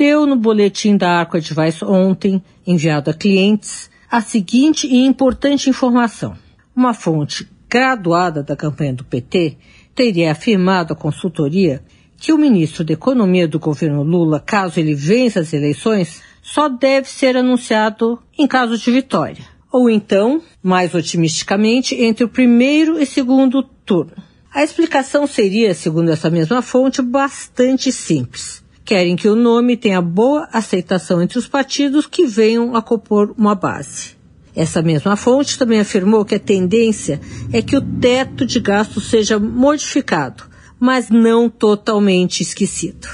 deu no boletim da Arco Advice ontem, enviado a clientes, a seguinte e importante informação. Uma fonte graduada da campanha do PT teria afirmado à consultoria que o ministro da Economia do governo Lula, caso ele vença as eleições, só deve ser anunciado em caso de vitória. Ou então, mais otimisticamente, entre o primeiro e segundo turno. A explicação seria, segundo essa mesma fonte, bastante simples querem que o nome tenha boa aceitação entre os partidos que venham a compor uma base. Essa mesma fonte também afirmou que a tendência é que o teto de gastos seja modificado, mas não totalmente esquecido.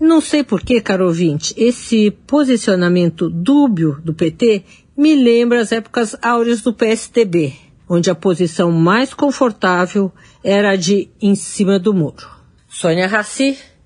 Não sei por que, caro ouvinte, esse posicionamento dúbio do PT me lembra as épocas áureas do PSDB, onde a posição mais confortável era a de em cima do muro. Sônia Raci,